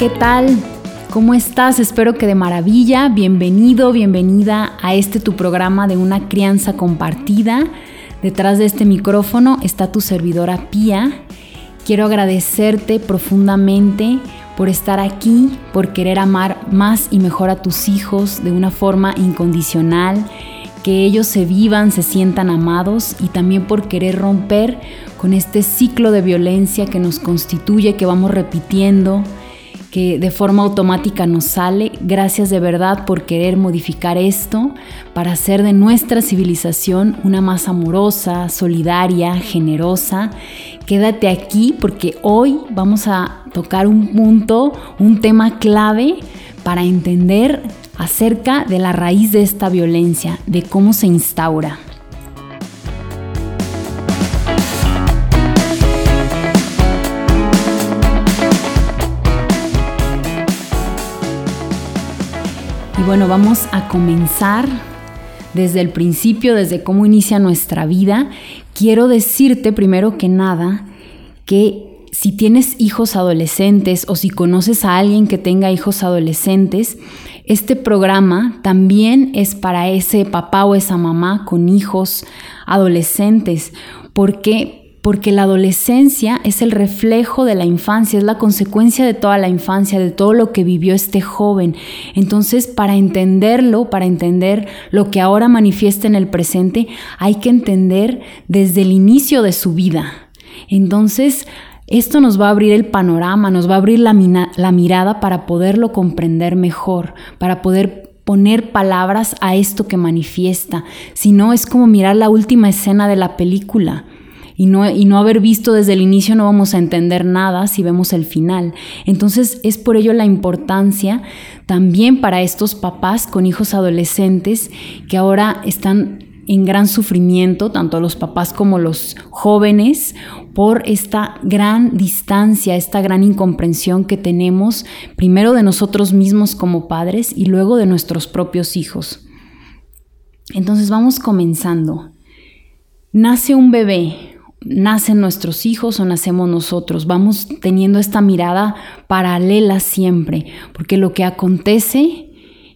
¿qué tal? ¿Cómo estás? Espero que de maravilla. Bienvenido, bienvenida a este tu programa de una crianza compartida. Detrás de este micrófono está tu servidora Pía. Quiero agradecerte profundamente por estar aquí, por querer amar más y mejor a tus hijos de una forma incondicional, que ellos se vivan, se sientan amados y también por querer romper con este ciclo de violencia que nos constituye, que vamos repitiendo, que de forma automática nos sale. Gracias de verdad por querer modificar esto para hacer de nuestra civilización una más amorosa, solidaria, generosa. Quédate aquí porque hoy vamos a tocar un punto, un tema clave para entender acerca de la raíz de esta violencia, de cómo se instaura. Y bueno, vamos a comenzar desde el principio, desde cómo inicia nuestra vida. Quiero decirte primero que nada que si tienes hijos adolescentes o si conoces a alguien que tenga hijos adolescentes, este programa también es para ese papá o esa mamá con hijos adolescentes, porque porque la adolescencia es el reflejo de la infancia, es la consecuencia de toda la infancia, de todo lo que vivió este joven. Entonces, para entenderlo, para entender lo que ahora manifiesta en el presente, hay que entender desde el inicio de su vida. Entonces, esto nos va a abrir el panorama, nos va a abrir la, la mirada para poderlo comprender mejor, para poder poner palabras a esto que manifiesta. Si no, es como mirar la última escena de la película y no, y no haber visto desde el inicio no vamos a entender nada si vemos el final. Entonces es por ello la importancia también para estos papás con hijos adolescentes que ahora están en gran sufrimiento, tanto los papás como los jóvenes, por esta gran distancia, esta gran incomprensión que tenemos, primero de nosotros mismos como padres y luego de nuestros propios hijos. Entonces vamos comenzando. Nace un bebé, nacen nuestros hijos o nacemos nosotros. Vamos teniendo esta mirada paralela siempre, porque lo que acontece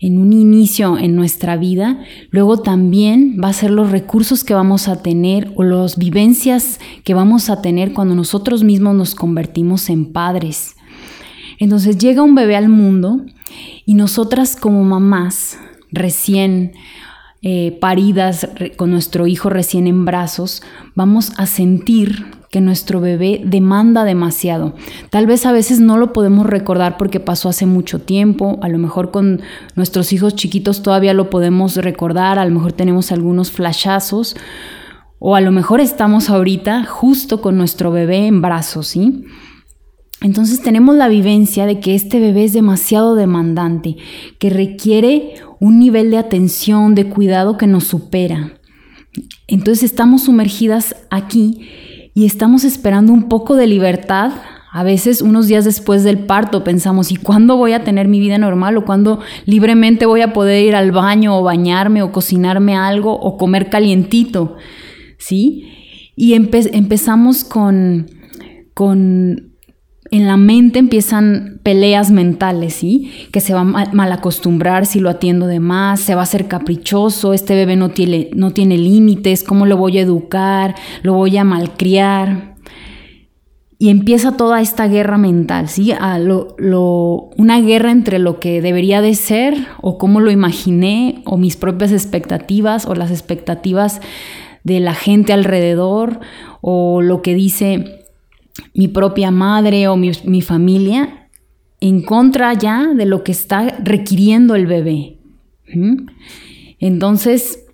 en un inicio en nuestra vida, luego también va a ser los recursos que vamos a tener o las vivencias que vamos a tener cuando nosotros mismos nos convertimos en padres. Entonces llega un bebé al mundo y nosotras como mamás recién eh, paridas con nuestro hijo recién en brazos, vamos a sentir que nuestro bebé demanda demasiado. Tal vez a veces no lo podemos recordar porque pasó hace mucho tiempo, a lo mejor con nuestros hijos chiquitos todavía lo podemos recordar, a lo mejor tenemos algunos flashazos, o a lo mejor estamos ahorita justo con nuestro bebé en brazos, ¿sí? Entonces tenemos la vivencia de que este bebé es demasiado demandante, que requiere un nivel de atención, de cuidado que nos supera. Entonces estamos sumergidas aquí y estamos esperando un poco de libertad. A veces unos días después del parto pensamos, ¿y cuándo voy a tener mi vida normal? ¿O cuándo libremente voy a poder ir al baño o bañarme o cocinarme algo o comer calientito? ¿Sí? Y empezamos con, con en la mente empiezan peleas mentales, ¿sí? Que se va a mal acostumbrar si lo atiendo de más, se va a hacer caprichoso, este bebé no tiene, no tiene límites, ¿cómo lo voy a educar? ¿Lo voy a malcriar? Y empieza toda esta guerra mental, ¿sí? Una guerra entre lo que debería de ser o cómo lo imaginé o mis propias expectativas o las expectativas de la gente alrededor o lo que dice mi propia madre o mi, familia en contra ya de lo que está requiriendo el bebé. Entonces,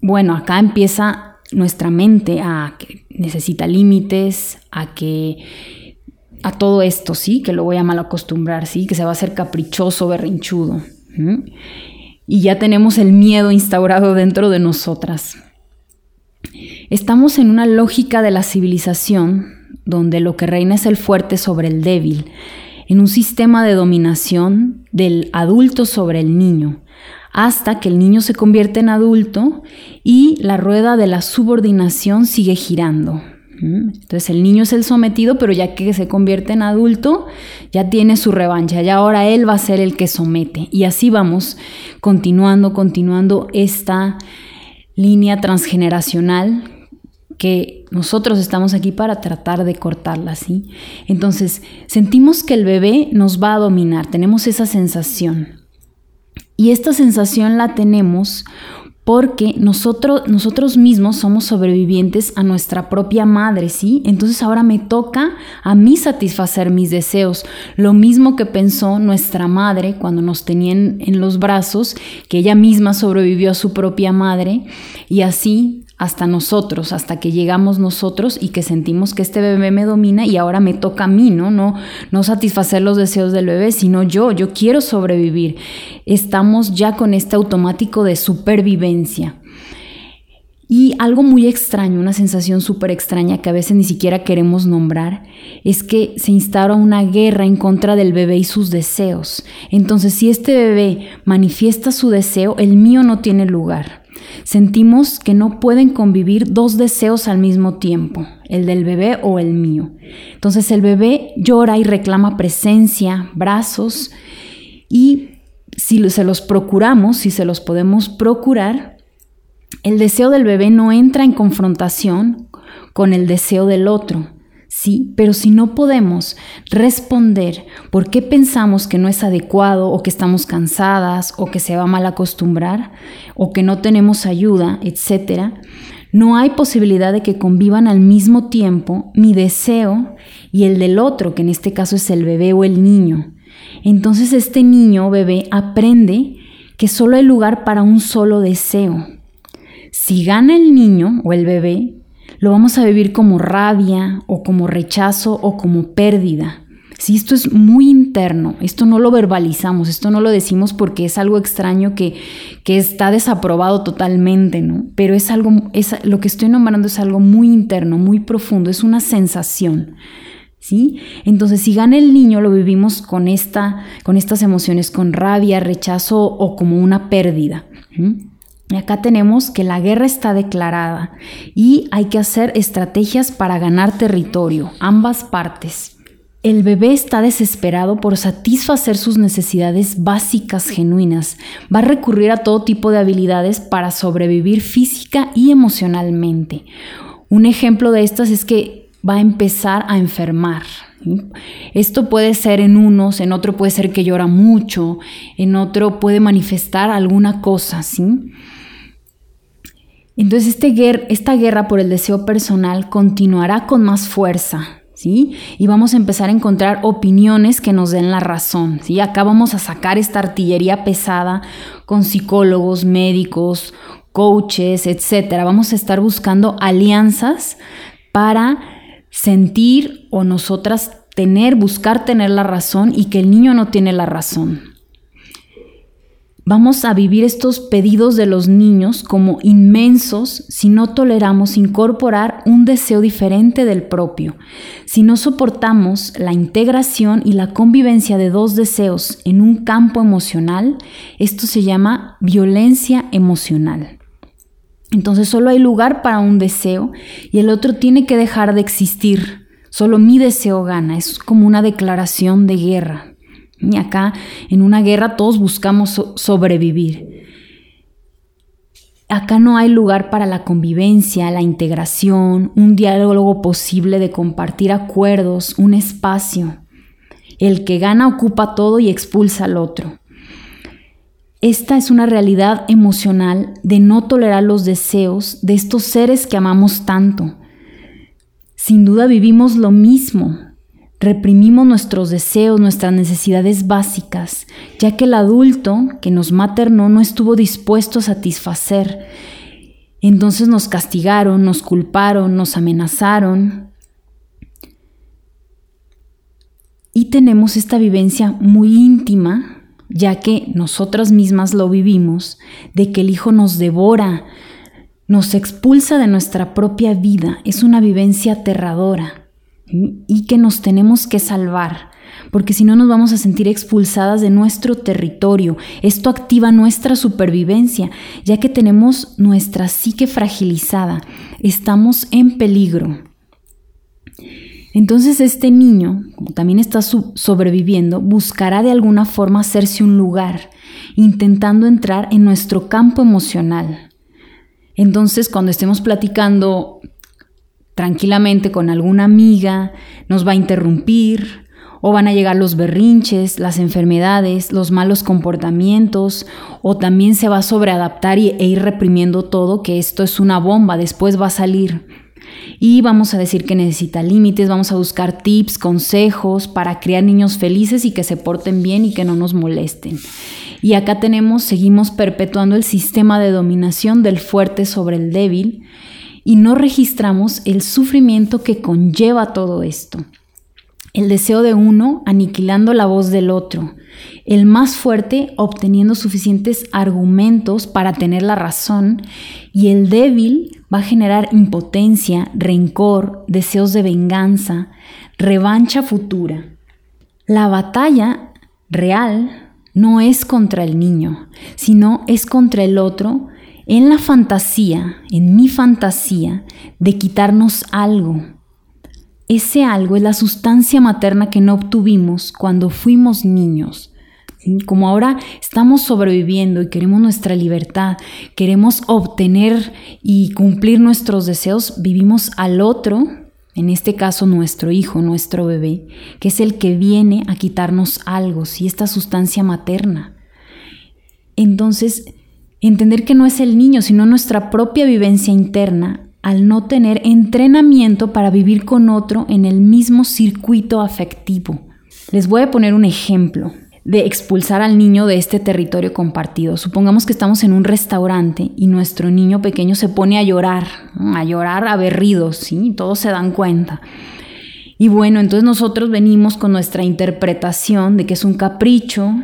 bueno, acá empieza nuestra mente a que necesita límites, a que a todo esto, sí, que lo voy a mal acostumbrar, sí, que se va a hacer caprichoso, berrinchudo. Y ya tenemos el miedo instaurado dentro de nosotras. Estamos en una lógica de la civilización donde lo que reina es el fuerte sobre el débil, en un sistema de dominación del adulto sobre el niño, hasta que el niño se convierte en adulto y la rueda de la subordinación sigue girando. Entonces el niño es el sometido, pero ya que se convierte en adulto, ya tiene su revancha, ya ahora él va a ser el que somete. Y así vamos continuando, continuando esta línea transgeneracional que nosotros estamos aquí para tratar de cortarla, ¿sí? Entonces, sentimos que el bebé nos va a dominar, tenemos esa sensación. Y esta sensación la tenemos porque nosotros, nosotros mismos somos sobrevivientes a nuestra propia madre, ¿sí? Entonces ahora me toca a mí satisfacer mis deseos, lo mismo que pensó nuestra madre cuando nos tenían en los brazos, que ella misma sobrevivió a su propia madre, y así hasta nosotros, hasta que llegamos nosotros y que sentimos que este bebé me domina y ahora me toca a mí, ¿no? No, no satisfacer los deseos del bebé, sino yo, yo quiero sobrevivir. Estamos ya con este automático de supervivencia. Y algo muy extraño, una sensación súper extraña que a veces ni siquiera queremos nombrar, es que se instaura una guerra en contra del bebé y sus deseos. Entonces, si este bebé manifiesta su deseo, el mío no tiene lugar. Sentimos que no pueden convivir dos deseos al mismo tiempo, el del bebé o el mío. Entonces el bebé llora y reclama presencia, brazos, y si se los procuramos, si se los podemos procurar, el deseo del bebé no entra en confrontación con el deseo del otro, Sí, pero si no podemos responder por qué pensamos que no es adecuado o que estamos cansadas o que se va mal acostumbrar o que no tenemos ayuda, etc., no hay posibilidad de que convivan al mismo tiempo mi deseo y el del otro, que en este caso es el bebé o el niño. Entonces este niño o bebé aprende que solo hay lugar para un solo deseo. Si gana el niño o el bebé, lo vamos a vivir como rabia o como rechazo o como pérdida. Si esto es muy interno, esto no lo verbalizamos, esto no lo decimos porque es algo extraño que, que está desaprobado totalmente, ¿no? Pero es algo, es, lo que estoy nombrando es algo muy interno, muy profundo, es una sensación. ¿Sí? Entonces, si gana el niño, lo vivimos con, esta, con estas emociones, con rabia, rechazo o como una pérdida. Acá tenemos que la guerra está declarada y hay que hacer estrategias para ganar territorio, ambas partes. El bebé está desesperado por satisfacer sus necesidades básicas genuinas. Va a recurrir a todo tipo de habilidades para sobrevivir física y emocionalmente. Un ejemplo de estas es que va a empezar a enfermar. Esto puede ser en unos, en otro puede ser que llora mucho, en otro puede manifestar alguna cosa, ¿sí? Entonces este esta guerra por el deseo personal continuará con más fuerza, ¿sí? Y vamos a empezar a encontrar opiniones que nos den la razón, ¿sí? Acá vamos a sacar esta artillería pesada con psicólogos, médicos, coaches, etcétera. Vamos a estar buscando alianzas para sentir o nosotras tener, buscar tener la razón y que el niño no tiene la razón. Vamos a vivir estos pedidos de los niños como inmensos si no toleramos incorporar un deseo diferente del propio, si no soportamos la integración y la convivencia de dos deseos en un campo emocional, esto se llama violencia emocional. Entonces solo hay lugar para un deseo y el otro tiene que dejar de existir. Solo mi deseo gana, es como una declaración de guerra. Y acá en una guerra todos buscamos sobrevivir. Acá no hay lugar para la convivencia, la integración, un diálogo posible de compartir acuerdos, un espacio. El que gana ocupa todo y expulsa al otro. Esta es una realidad emocional de no tolerar los deseos de estos seres que amamos tanto. Sin duda vivimos lo mismo, reprimimos nuestros deseos, nuestras necesidades básicas, ya que el adulto que nos maternó no estuvo dispuesto a satisfacer. Entonces nos castigaron, nos culparon, nos amenazaron. Y tenemos esta vivencia muy íntima, ya que nosotras mismas lo vivimos, de que el hijo nos devora, nos expulsa de nuestra propia vida. Es una vivencia aterradora y que nos tenemos que salvar, porque si no nos vamos a sentir expulsadas de nuestro territorio. Esto activa nuestra supervivencia, ya que tenemos nuestra psique fragilizada, estamos en peligro. Entonces este niño, como también está sobreviviendo, buscará de alguna forma hacerse un lugar, intentando entrar en nuestro campo emocional. Entonces cuando estemos platicando tranquilamente con alguna amiga, nos va a interrumpir, o van a llegar los berrinches, las enfermedades, los malos comportamientos, o también se va a sobreadaptar e ir reprimiendo todo, que esto es una bomba, después va a salir. Y vamos a decir que necesita límites, vamos a buscar tips, consejos para crear niños felices y que se porten bien y que no nos molesten. Y acá tenemos, seguimos perpetuando el sistema de dominación del fuerte sobre el débil y no registramos el sufrimiento que conlleva todo esto. El deseo de uno aniquilando la voz del otro, el más fuerte obteniendo suficientes argumentos para tener la razón. Y el débil va a generar impotencia, rencor, deseos de venganza, revancha futura. La batalla real no es contra el niño, sino es contra el otro en la fantasía, en mi fantasía, de quitarnos algo, ese algo es la sustancia materna que no obtuvimos cuando fuimos niños. Como ahora estamos sobreviviendo y queremos nuestra libertad, queremos obtener y cumplir nuestros deseos, vivimos al otro, en este caso nuestro hijo, nuestro bebé, que es el que viene a quitarnos algo, ¿sí? esta sustancia materna. Entonces, entender que no es el niño, sino nuestra propia vivencia interna al no tener entrenamiento para vivir con otro en el mismo circuito afectivo. Les voy a poner un ejemplo de expulsar al niño de este territorio compartido. Supongamos que estamos en un restaurante y nuestro niño pequeño se pone a llorar, a llorar aberridos, ¿sí? Todos se dan cuenta. Y bueno, entonces nosotros venimos con nuestra interpretación de que es un capricho,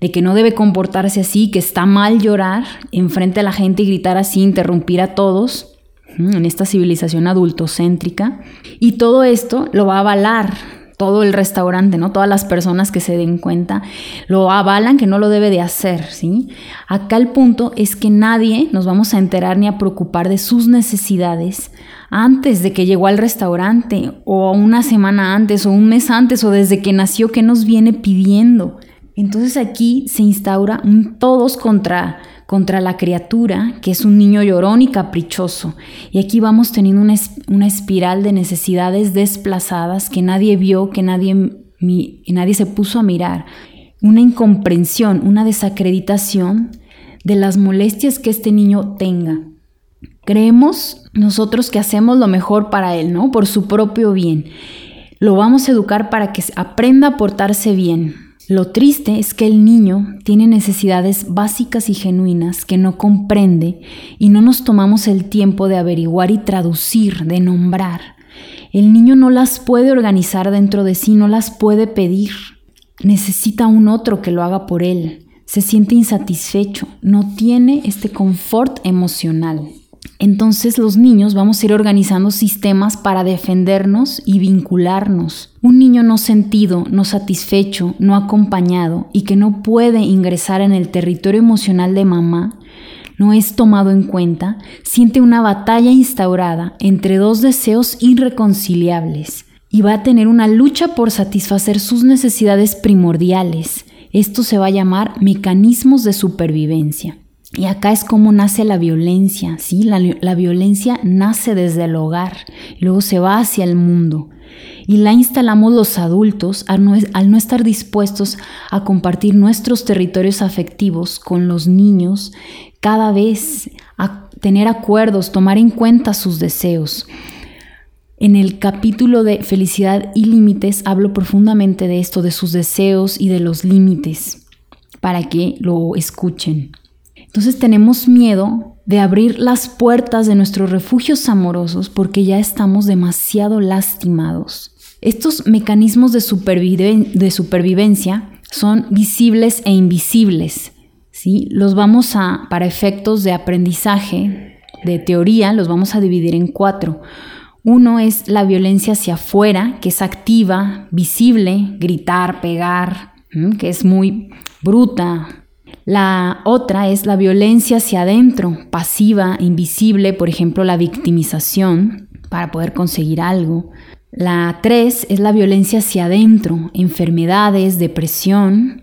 de que no debe comportarse así, que está mal llorar enfrente a la gente y gritar así, interrumpir a todos en esta civilización adultocéntrica. Y todo esto lo va a avalar todo el restaurante, ¿no? Todas las personas que se den cuenta lo avalan que no lo debe de hacer, ¿sí? Acá el punto es que nadie nos vamos a enterar ni a preocupar de sus necesidades antes de que llegó al restaurante o una semana antes o un mes antes o desde que nació que nos viene pidiendo. Entonces aquí se instaura un todos contra contra la criatura, que es un niño llorón y caprichoso. Y aquí vamos teniendo una, espiral de necesidades desplazadas que nadie vio, que nadie, nadie se puso a mirar. Una incomprensión, una desacreditación de las molestias que este niño tenga. Creemos nosotros que hacemos lo mejor para él, ¿no? Por su propio bien. Lo vamos a educar para que aprenda a portarse bien, lo triste es que el niño tiene necesidades básicas y genuinas que no comprende y no nos tomamos el tiempo de averiguar y traducir, de nombrar. El niño no las puede organizar dentro de sí, no las puede pedir. Necesita un otro que lo haga por él. Se siente insatisfecho, no tiene este confort emocional. Entonces los niños vamos a ir organizando sistemas para defendernos y vincularnos. Un niño no sentido, no satisfecho, no acompañado y que no puede ingresar en el territorio emocional de mamá, no es tomado en cuenta, siente una batalla instaurada entre dos deseos irreconciliables y va a tener una lucha por satisfacer sus necesidades primordiales. Esto se va a llamar mecanismos de supervivencia. Y acá es como nace la violencia, ¿sí? La, violencia nace desde el hogar y luego se va hacia el mundo. Y la instalamos los adultos al no, al no estar dispuestos a compartir nuestros territorios afectivos con los niños, cada vez a tener acuerdos, tomar en cuenta sus deseos. En el capítulo de Felicidad y Límites hablo profundamente de esto, de sus deseos y de los límites, para que lo escuchen. Entonces tenemos miedo de abrir las puertas de nuestros refugios amorosos porque ya estamos demasiado lastimados. Estos mecanismos de, supervivencia son visibles e invisibles. ¿sí? Los vamos a, para efectos de aprendizaje, de teoría, los vamos a dividir en cuatro. Uno es la violencia hacia afuera, que es activa, visible, gritar, pegar, que es muy bruta, la otra es la violencia hacia adentro, pasiva, invisible, por ejemplo, la victimización, para poder conseguir algo. La 3 es la violencia hacia adentro, enfermedades, depresión.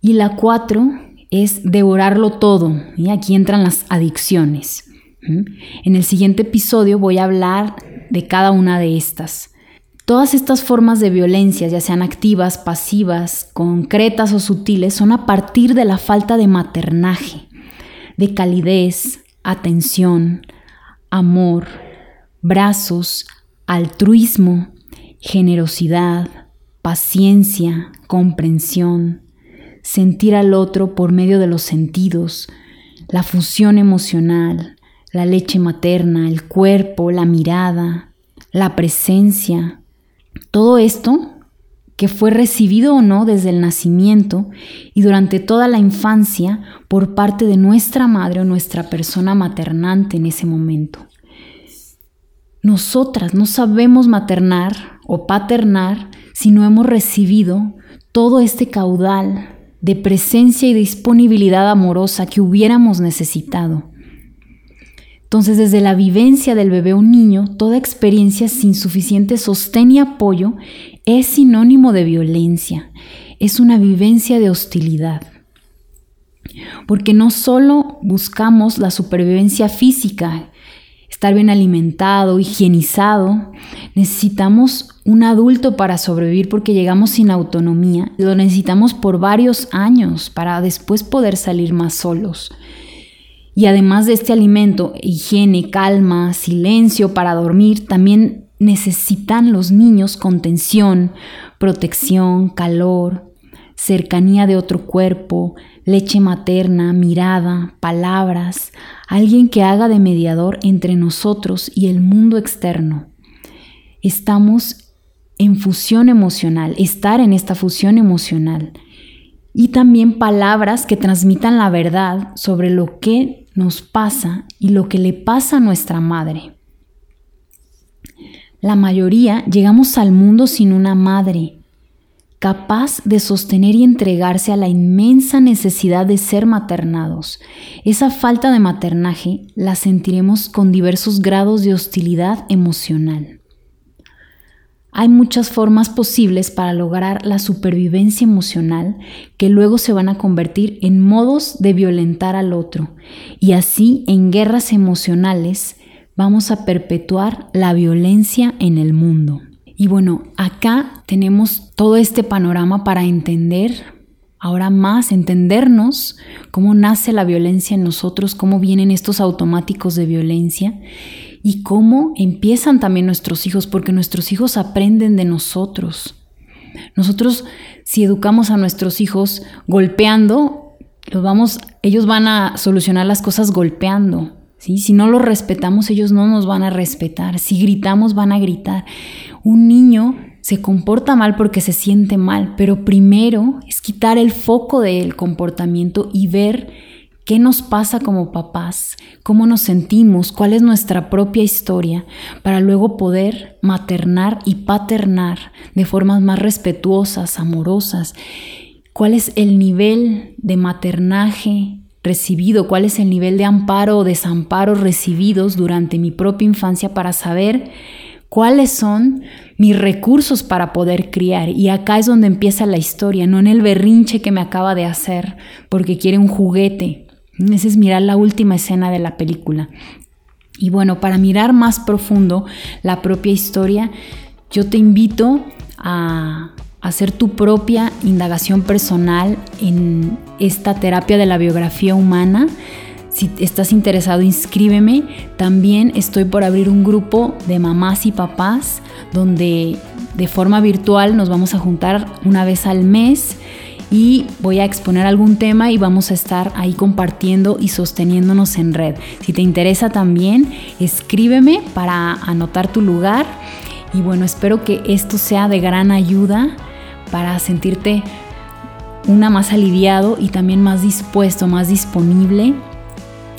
Y la 4 es devorarlo todo. Y aquí entran las adicciones. En el siguiente episodio voy a hablar de cada una de estas. Todas estas formas de violencia, ya sean activas, pasivas, concretas o sutiles, son a partir de la falta de maternaje, de calidez, atención, amor, brazos, altruismo, generosidad, paciencia, comprensión, sentir al otro por medio de los sentidos, la fusión emocional, la leche materna, el cuerpo, la mirada, la presencia. Todo esto que fue recibido o no desde el nacimiento y durante toda la infancia por parte de nuestra madre o nuestra persona maternante en ese momento. Nosotras no sabemos maternar o paternar si no hemos recibido todo este caudal de presencia y disponibilidad amorosa que hubiéramos necesitado. Entonces, desde la vivencia del bebé o niño, toda experiencia sin suficiente sostén y apoyo es sinónimo de violencia, es una vivencia de hostilidad. Porque no solo buscamos la supervivencia física, estar bien alimentado, higienizado. Necesitamos un adulto para sobrevivir porque llegamos sin autonomía. Lo necesitamos por varios años para después poder salir más solos. Y además de este alimento, higiene, calma, silencio para dormir, también necesitan los niños contención, protección, calor, cercanía de otro cuerpo, leche materna, mirada, palabras, alguien que haga de mediador entre nosotros y el mundo externo. Estamos en fusión emocional, estar en esta fusión emocional. Y también palabras que transmitan la verdad sobre lo que nos pasa y lo que le pasa a nuestra madre. La mayoría llegamos al mundo sin una madre, capaz de sostener y entregarse a la inmensa necesidad de ser maternados. Esa falta de maternaje la sentiremos con diversos grados de hostilidad emocional. Hay muchas formas posibles para lograr la supervivencia emocional que luego se van a convertir en modos de violentar al otro y así en guerras emocionales vamos a perpetuar la violencia en el mundo. Y bueno, acá tenemos todo este panorama para entender, ahora más, entendernos cómo nace la violencia en nosotros, cómo vienen estos automáticos de violencia y cómo empiezan también nuestros hijos, porque nuestros hijos aprenden de nosotros. Nosotros, si educamos a nuestros hijos golpeando, los vamos, ellos van a solucionar las cosas golpeando. Si no los respetamos, ellos no nos van a respetar. Si gritamos, van a gritar. Un niño se comporta mal porque se siente mal, pero primero es quitar el foco del comportamiento y ver qué nos pasa como papás, cómo nos sentimos, cuál es nuestra propia historia, para luego poder maternar y paternar de formas más respetuosas, amorosas. ¿Cuál es el nivel de maternaje recibido, cuál es el nivel de amparo o desamparo recibidos durante mi propia infancia para saber cuáles son mis recursos para poder criar. Y acá es donde empieza la historia, no en el berrinche que me acaba de hacer porque quiere un juguete. Esa es mirar la última escena de la película. Y bueno, para mirar más profundo la propia historia, yo te invito a hacer tu propia indagación personal en esta terapia de la biografía humana. Si estás interesado, inscríbeme. También estoy por abrir un grupo de mamás y papás donde de forma virtual nos vamos a juntar una vez al mes y voy a exponer algún tema y vamos a estar ahí compartiendo y sosteniéndonos en red. Si te interesa también, escríbeme para anotar tu lugar. Y bueno, espero que esto sea de gran ayuda para sentirte una más aliviado y también más dispuesto, más disponible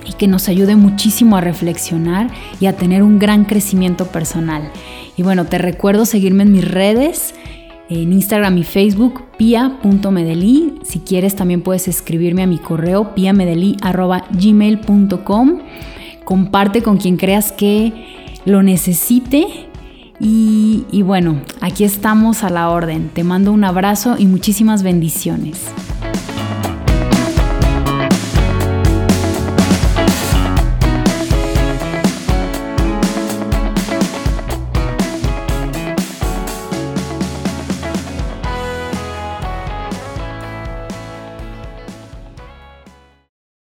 y que nos ayude muchísimo a reflexionar y a tener un gran crecimiento personal. Y bueno, te recuerdo seguirme en mis redes, en Instagram y Facebook, pia.medeli. Si quieres también puedes escribirme a mi correo piamedeli.gmail.com. Comparte con quien creas que lo necesite. Y, y bueno, aquí estamos a la orden. Te mando un abrazo y muchísimas bendiciones.